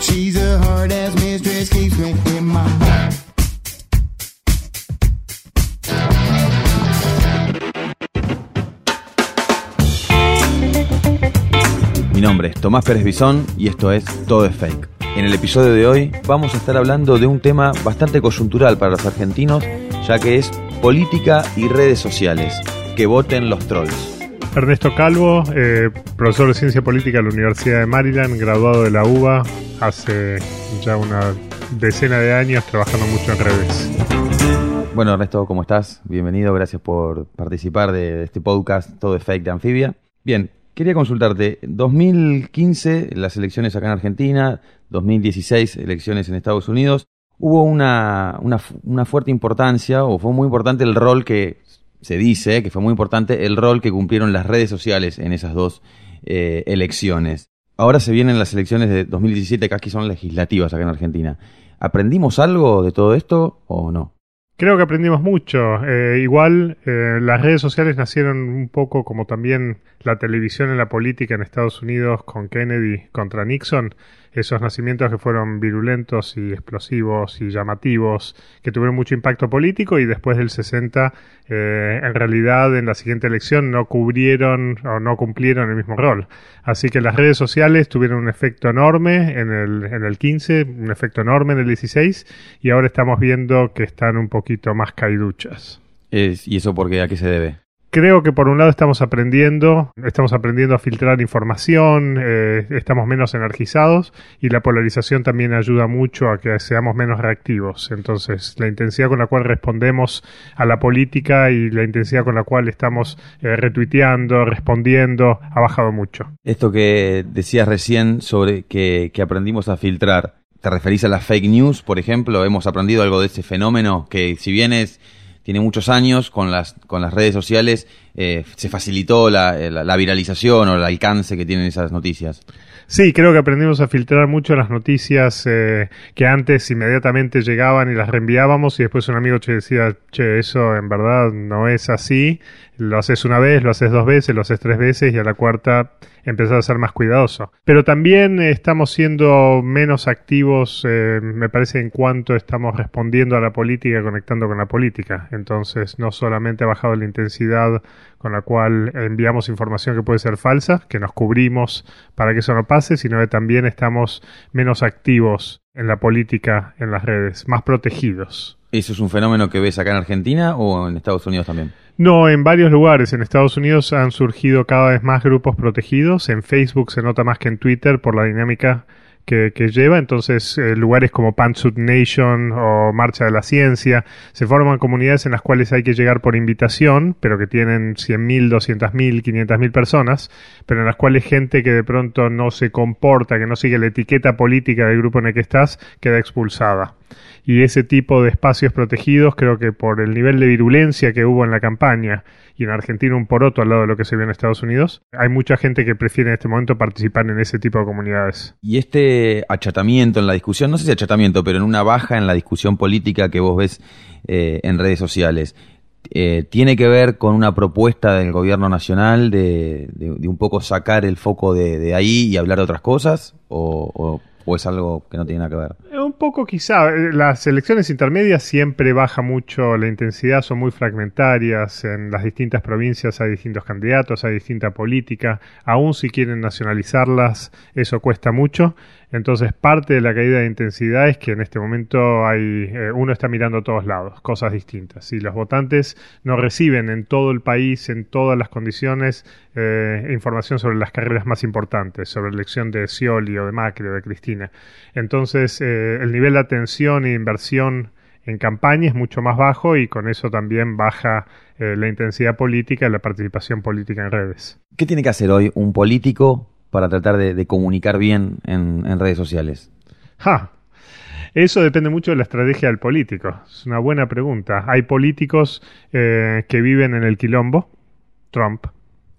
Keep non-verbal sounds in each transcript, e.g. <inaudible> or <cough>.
She's a hard ass mistress, keeps me my. Mi nombre es Tomás Pérez Bisón y esto es Todo es Fake. En el episodio de hoy vamos a estar hablando de un tema bastante coyuntural para los argentinos, ya que es política y redes sociales. Que voten los trolls. Ernesto Calvo, eh, profesor de Ciencia Política de la Universidad de Maryland, graduado de la UBA hace ya una decena de años trabajando mucho en redes. Bueno, Ernesto, ¿cómo estás? Bienvenido, gracias por participar de, este podcast Todo es Fake de Anfibia. Bien, quería consultarte, 2015 las elecciones acá en Argentina, 2016 elecciones en Estados Unidos, hubo una, una, una fuerte importancia, o fue muy importante el rol que se dice, que fue muy importante el rol que cumplieron las redes sociales en esas dos eh, elecciones. Ahora se vienen las elecciones de 2017, que aquí son legislativas acá en Argentina. ¿Aprendimos algo de todo esto o no? Creo que aprendimos mucho. Eh, igual eh, las redes sociales nacieron un poco como también la televisión en la política en Estados Unidos con Kennedy contra Nixon. Esos nacimientos que fueron virulentos y explosivos y llamativos, que tuvieron mucho impacto político y después del 60, eh, en realidad en la siguiente elección no cubrieron o no cumplieron el mismo rol. Así que las redes sociales tuvieron un efecto enorme en el, en el 15, un efecto enorme en el 16 y ahora estamos viendo que están un poquito más caiduchas. ¿Y eso por qué? ¿A qué se debe? Creo que por un lado estamos aprendiendo, estamos aprendiendo a filtrar información, eh, estamos menos energizados y la polarización también ayuda mucho a que seamos menos reactivos. Entonces, la intensidad con la cual respondemos a la política y la intensidad con la cual estamos eh, retuiteando, respondiendo, ha bajado mucho. Esto que decías recién sobre que, que aprendimos a filtrar, ¿te referís a las fake news, por ejemplo? ¿Hemos aprendido algo de ese fenómeno que si bien es, tiene muchos años con las, con las redes sociales, eh, se facilitó la, la- la viralización o el alcance que tienen esas noticias? Sí, creo que aprendimos a filtrar mucho las noticias eh, que antes inmediatamente llegaban y las reenviábamos y después un amigo te decía, che, eso en verdad no es así, lo haces una vez, lo haces dos veces, lo haces tres veces y a la cuarta empezás a ser más cuidadoso. Pero también estamos siendo menos activos, eh, me parece, en cuanto estamos respondiendo a la política, conectando con la política. Entonces, no solamente ha bajado la intensidad con la cual enviamos información que puede ser falsa, que nos cubrimos para que eso no pase, sino que también estamos menos activos en la política, en las redes, más protegidos. ¿Eso es un fenómeno que ves acá en Argentina o en Estados Unidos también? No, en varios lugares. En Estados Unidos han surgido cada vez más grupos protegidos. En Facebook se nota más que en Twitter por la dinámica que, lleva. Entonces, eh, lugares como Pantsuit Nation o Marcha de la Ciencia se forman comunidades en las cuales hay que llegar por invitación, pero que tienen 100.000, 200.000, 500.000 personas, pero en las cuales gente que de pronto no se comporta, que no sigue la etiqueta política del grupo en el que estás, queda expulsada y ese tipo de espacios protegidos creo que por el nivel de virulencia que hubo en la campaña y en Argentina un poroto al lado de lo que se vio en Estados Unidos, hay mucha gente que prefiere en este momento participar en ese tipo de comunidades. Y este achatamiento en la discusión, no sé si achatamiento, pero en una baja en la discusión política que vos ves eh, en redes sociales, eh, ¿tiene que ver con una propuesta del gobierno nacional de, un poco sacar el foco de, ahí y hablar de otras cosas? ¿O, o- es algo que no tiene nada que ver? Eh, Un poco quizá, las elecciones intermedias siempre baja mucho la intensidad, son muy fragmentarias, en las distintas provincias hay distintos candidatos, hay distinta política, aún si quieren nacionalizarlas, eso cuesta mucho, entonces parte de la caída de intensidad es que en este momento hay, eh, uno está mirando a todos lados, cosas distintas, y los votantes no reciben en todo el país, en todas las condiciones, eh, información sobre las carreras más importantes, sobre la elección de Scioli o de Macri o de Cristina. Entonces, eh, el nivel de atención e inversión en campaña es mucho más bajo y con eso también baja eh, la intensidad política y la participación política en redes. ¿Qué tiene que hacer hoy un político para tratar de, comunicar bien en, en redes sociales? Ja, eso depende mucho de la estrategia del político. Es una buena pregunta. Hay políticos eh, que viven en el quilombo, Trump.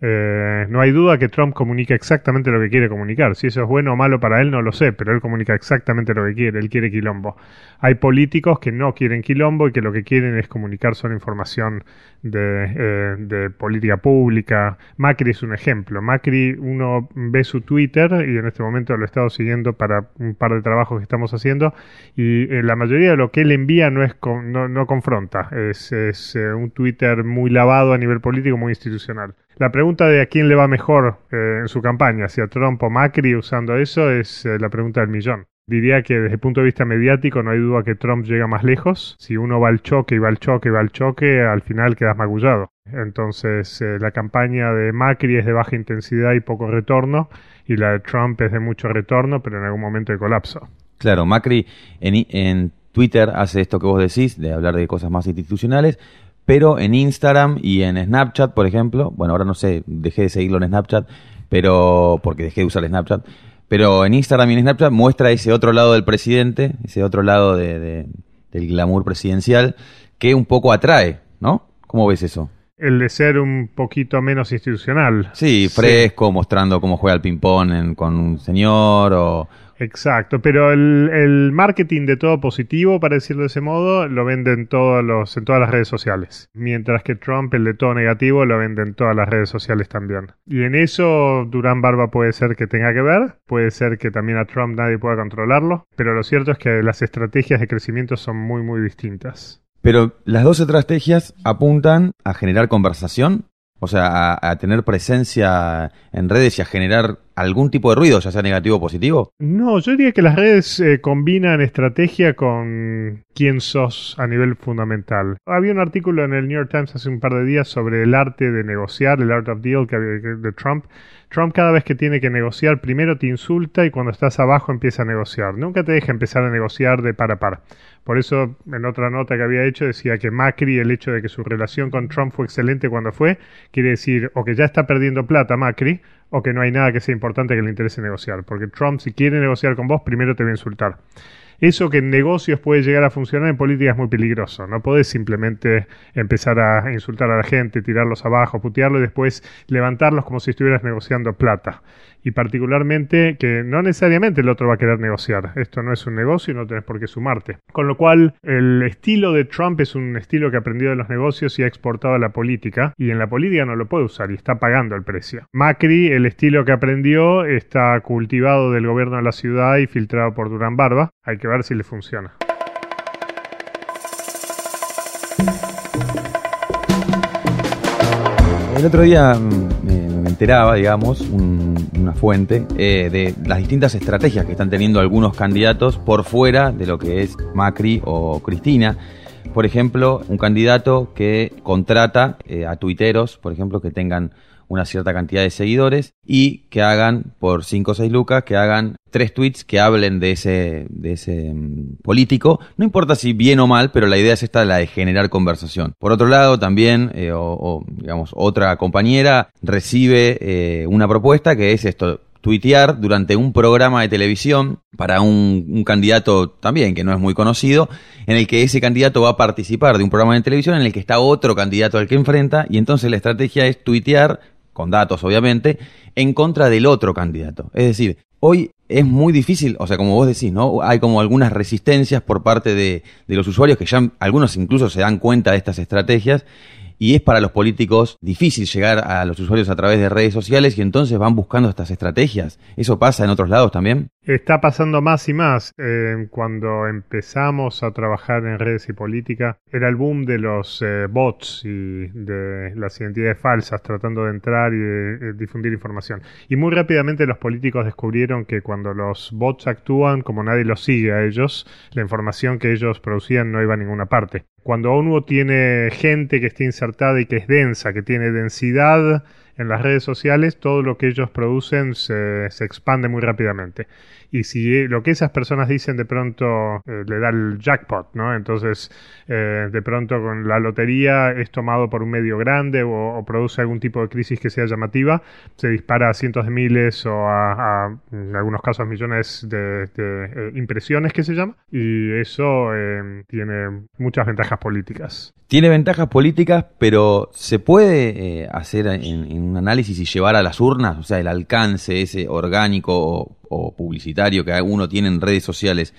Eh, no hay duda que Trump comunica exactamente lo que quiere comunicar. Si eso es bueno o malo para él, no lo sé, pero él comunica exactamente lo que quiere. Él quiere quilombo. Hay políticos que no quieren quilombo y que lo que quieren es comunicar solo información de, eh, de política pública. Macri es un ejemplo. Macri, uno ve su Twitter y en este momento lo he estado siguiendo para un par de trabajos que estamos haciendo y eh, la mayoría de lo que él envía no es con- no, confronta. Es, es, eh, un Twitter muy lavado a nivel político, muy institucional. La pregunta de a quién le va mejor eh, en su campaña, si a Trump o Macri usando eso, es eh, la pregunta del millón. Diría que desde el punto de vista mediático no hay duda que Trump llega más lejos. Si uno va al choque y va al choque y va al choque, al final quedas magullado. Entonces eh, la campaña de Macri es de baja intensidad y poco retorno y la de Trump es de mucho retorno, pero en algún momento de colapso. Claro, Macri en, en Twitter hace esto que vos decís, de hablar de cosas más institucionales, pero en Instagram y en Snapchat, por ejemplo, bueno, ahora no sé, dejé de seguirlo en Snapchat, pero porque dejé de usar Snapchat, pero en Instagram y en Snapchat muestra ese otro lado del presidente, ese otro lado de, de- del glamour presidencial, que un poco atrae, ¿no? ¿Cómo ves eso? El de ser un poquito menos institucional. Sí, fresco, mostrando cómo juega el ping-pong con un señor o... Exacto, pero el, el marketing de todo positivo, para decirlo de ese modo, lo vende en, todos los, en todas las redes sociales. Mientras que Trump, el de todo negativo, lo vende en todas las redes sociales también. Y en eso Durán Barba puede ser que tenga que ver, puede ser que también a Trump nadie pueda controlarlo, pero lo cierto es que las estrategias de crecimiento son muy, muy distintas. Pero las dos estrategias apuntan a generar conversación, o sea, a, a tener presencia en redes y a generar algún tipo de ruido, ya sea negativo o positivo. No, yo diría que las redes eh, combinan estrategia con quién sos a nivel fundamental. Había un artículo en el New York Times hace un par de días sobre el arte de negociar, el art of deal que de Trump. Trump cada vez que tiene que negociar, primero te insulta y cuando estás abajo empieza a negociar. Nunca te deja empezar a negociar de par a par. Por eso, en otra nota que había hecho, decía que Macri, el hecho de que su relación con Trump fue excelente cuando fue, quiere decir o que ya está perdiendo plata Macri, o que no hay nada que sea importante que le interese negociar. Porque Trump, si quiere negociar con vos, primero te va a insultar. Eso que en negocios puede llegar a funcionar en política es muy peligroso. No podés simplemente empezar a insultar a la gente, tirarlos abajo, putearlo y después levantarlos como si estuvieras negociando plata. Y particularmente que no necesariamente el otro va a querer negociar. Esto no es un negocio y no tenés por qué sumarte. Con lo cual, el estilo de Trump es un estilo que aprendió de los negocios y ha exportado a la política. Y en la política no lo puede usar y está pagando el precio. Macri, el estilo que aprendió, está cultivado del gobierno de la ciudad y filtrado por Durán Barba. Hay que ver si le funciona. El otro día mm, digamos, un- una fuente, eh, de las distintas estrategias que están teniendo algunos candidatos por fuera de lo que es Macri o Cristina. Por ejemplo, un candidato que contrata eh, a tuiteros, por ejemplo, que tengan una cierta cantidad de seguidores y que hagan por 5 o 6 lucas, que hagan tres tweets que hablen de ese, de ese mm, político. No importa si bien o mal, pero la idea es esta, la de generar conversación. Por otro lado, también, eh, o, digamos, otra compañera recibe eh, una propuesta que es esto, tuitear durante un programa de televisión para un, un candidato también que no es muy conocido, en el que ese candidato va a participar de un programa de televisión en el que está otro candidato al que enfrenta, y entonces la estrategia es tuitear, con datos obviamente, en contra del otro candidato. Es decir, hoy es muy difícil, o sea, como vos decís, ¿no? Hay como algunas resistencias por parte de, de los usuarios que ya algunos incluso se dan cuenta de estas estrategias y es para los políticos difícil llegar a los usuarios a través de redes sociales y entonces van buscando estas estrategias. ¿Eso pasa en otros lados también? Está pasando más y más. Eh, cuando empezamos a trabajar en redes y política, era el boom de los eh, bots y de las identidades falsas tratando de entrar y de, de difundir información. Y muy rápidamente los políticos descubrieron que cuando los bots actúan, como nadie los sigue a ellos, la información que ellos producían no iba a ninguna parte. Cuando uno tiene gente que está insertada y que es densa, que tiene densidad en las redes sociales todo lo que ellos producen se, se expande muy rápidamente. Y si lo que esas personas dicen de pronto eh, le da el jackpot, ¿no? Entonces, eh, de pronto con la lotería es tomado por un medio grande o, produce algún tipo de crisis que sea llamativa, se dispara a cientos de miles o a, en algunos casos millones de, eh, impresiones que se llama. Y eso tiene muchas ventajas políticas. Tiene ventajas políticas, pero ¿se puede hacer en, un análisis y llevar a las urnas? O sea, el alcance ese orgánico o, publicitario que uno tiene en redes sociales,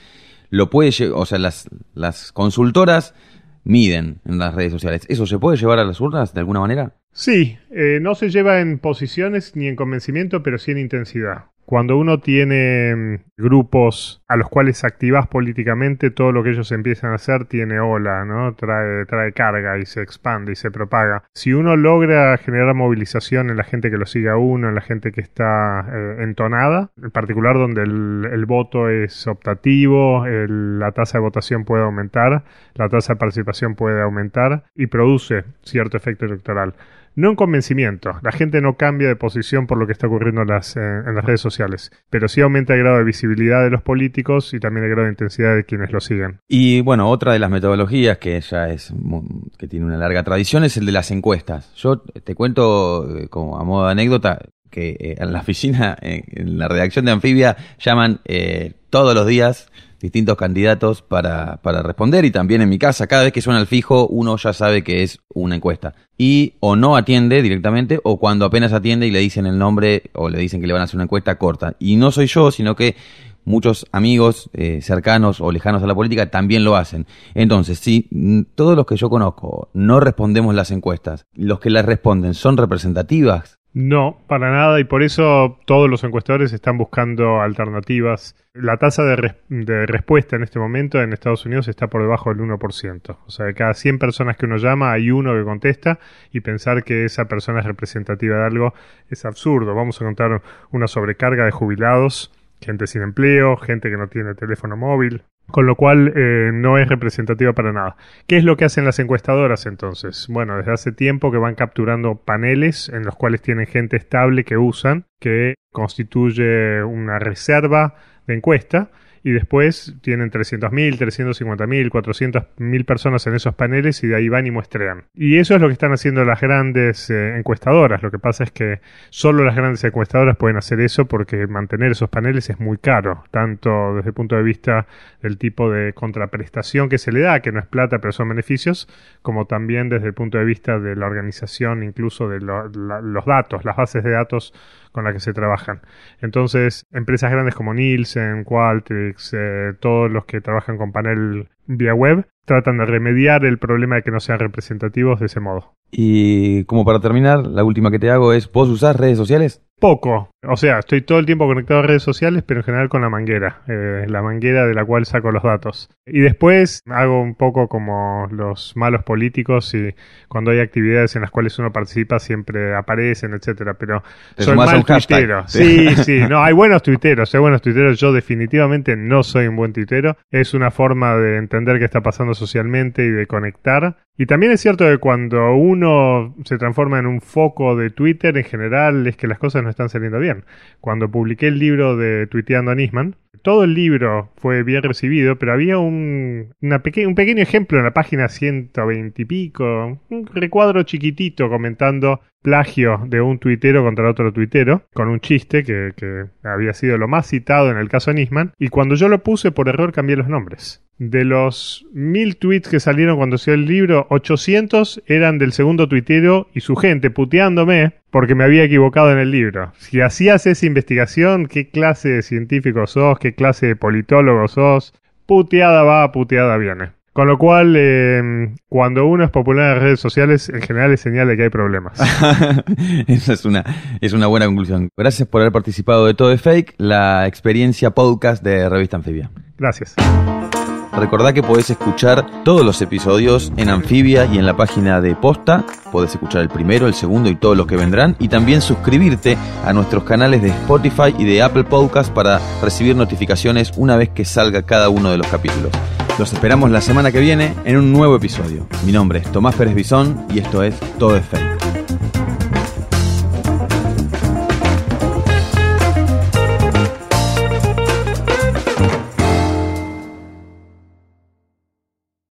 lo puede, o sea, las, las consultoras miden en las redes sociales. ¿Eso se puede llevar a las urnas de alguna manera? Sí, eh, no se lleva en posiciones ni en convencimiento, pero sí en intensidad. Cuando uno tiene mm, grupos a los cuales activas políticamente, todo lo que ellos empiezan a hacer tiene ola, ¿no? Trae, trae carga y se expande y se propaga. Si uno logra generar movilización en la gente que lo sigue a uno, en la gente que está eh, entonada, en particular donde el, voto es optativo, la tasa de votación puede aumentar, la tasa de participación puede aumentar y produce cierto efecto electoral no en convencimiento. La gente no cambia de posición por lo que está ocurriendo en las, eh, en las redes sociales, pero sí aumenta el grado de visibilidad de los políticos y también el grado de intensidad de quienes lo siguen. Y bueno, otra de las metodologías que ya es que tiene una larga tradición es el de las encuestas. Yo te cuento eh, como a modo de anécdota que eh, en la oficina, en la redacción de Anfibia, llaman todos los días distintos candidatos para, para responder y también en mi casa, cada vez que suena el fijo, uno ya sabe que es una encuesta. Y o no atiende directamente o cuando apenas atiende y le dicen el nombre o le dicen que le van a hacer una encuesta corta. Y no soy yo, sino que muchos amigos eh, cercanos o lejanos a la política también lo hacen. Entonces, si todos los que yo conozco no respondemos las encuestas, los que las responden son representativas, no, para nada, y por eso todos los encuestadores están buscando alternativas. La tasa de, respuesta en este momento en Estados Unidos está por debajo del 1%. O sea, de cada 100 personas que uno llama hay uno que contesta y pensar que esa persona es representativa de algo es absurdo. Vamos a contar una sobrecarga de jubilados, gente sin empleo, gente que no tiene teléfono móvil, con lo cual eh, no es representativa para nada. ¿Qué es lo que hacen las encuestadoras entonces? Bueno, desde hace tiempo que van capturando paneles en los cuales tienen gente estable que usan, que constituye una reserva de encuesta y después tienen 300.000, 350.000, 400.000 personas en esos paneles y de ahí van y muestrean. Y eso es lo que están haciendo las grandes eh, encuestadoras. Lo que pasa es que solo las grandes encuestadoras pueden hacer eso porque mantener esos paneles es muy caro, tanto desde el punto de vista del tipo de contraprestación que se le da, que no es plata pero son beneficios, como también desde el punto de vista de la organización, incluso de los datos, las bases de datos con las que se trabajan. Entonces, empresas grandes como Nielsen, Qualtrics, eh, todos los que trabajan con panel vía web, tratan de remediar el problema de que no sean representativos de ese modo. Y como para terminar, la última que te hago es, ¿vos usás redes sociales? Poco. O sea, estoy todo el tiempo conectado a redes sociales, pero en general con la manguera. Eh, la manguera de la cual saco los datos. Y después hago un poco como los malos políticos y cuando hay actividades en las cuales uno participa siempre aparecen, etcétera. Pero soy mal tuitero. Sí, <laughs> sí. No, hay buenos tuiteros, hay buenos tuiteros. Yo definitivamente no soy un buen tuitero. Es una forma de entender qué está pasando socialmente y de conectar. Y también es cierto que cuando uno se transforma en un foco de Twitter, en general es que las cosas no están saliendo bien. Cuando publiqué el libro de Tuiteando a Nisman, todo el libro fue bien recibido, pero había un, un pequeño ejemplo en la página 120 y pico, un recuadro chiquitito comentando plagio de un tuitero contra otro tuitero, con un chiste que, que había sido lo más citado en el caso Nisman, y cuando yo lo puse por error cambié los nombres. De los mil tweets que salieron cuando se el libro, 800 eran del segundo tuitero y su gente puteándome porque me había equivocado en el libro. Si hacías esa investigación, ¿qué clase de científico sos? ¿Qué clase de politólogo sos? Puteada va, puteada viene. Con lo cual, em, cuando uno es popular en las redes sociales, en general es señal de que hay problemas. <laughs> Esa es una, es una buena conclusión. Gracias por haber participado de Todo es Fake, la experiencia podcast de Revista Anfibia. Gracias. Recordá que podés escuchar todos los episodios en Anfibia y en la página de Posta. Podés escuchar el primero, el segundo y todos los que vendrán. Y también suscribirte a nuestros canales de Spotify y de Apple Podcast para recibir notificaciones una vez que salga cada uno de los capítulos. Los esperamos la semana que viene en un nuevo episodio. Mi nombre es Tomás Pérez Bisón y esto es Todo es Fake.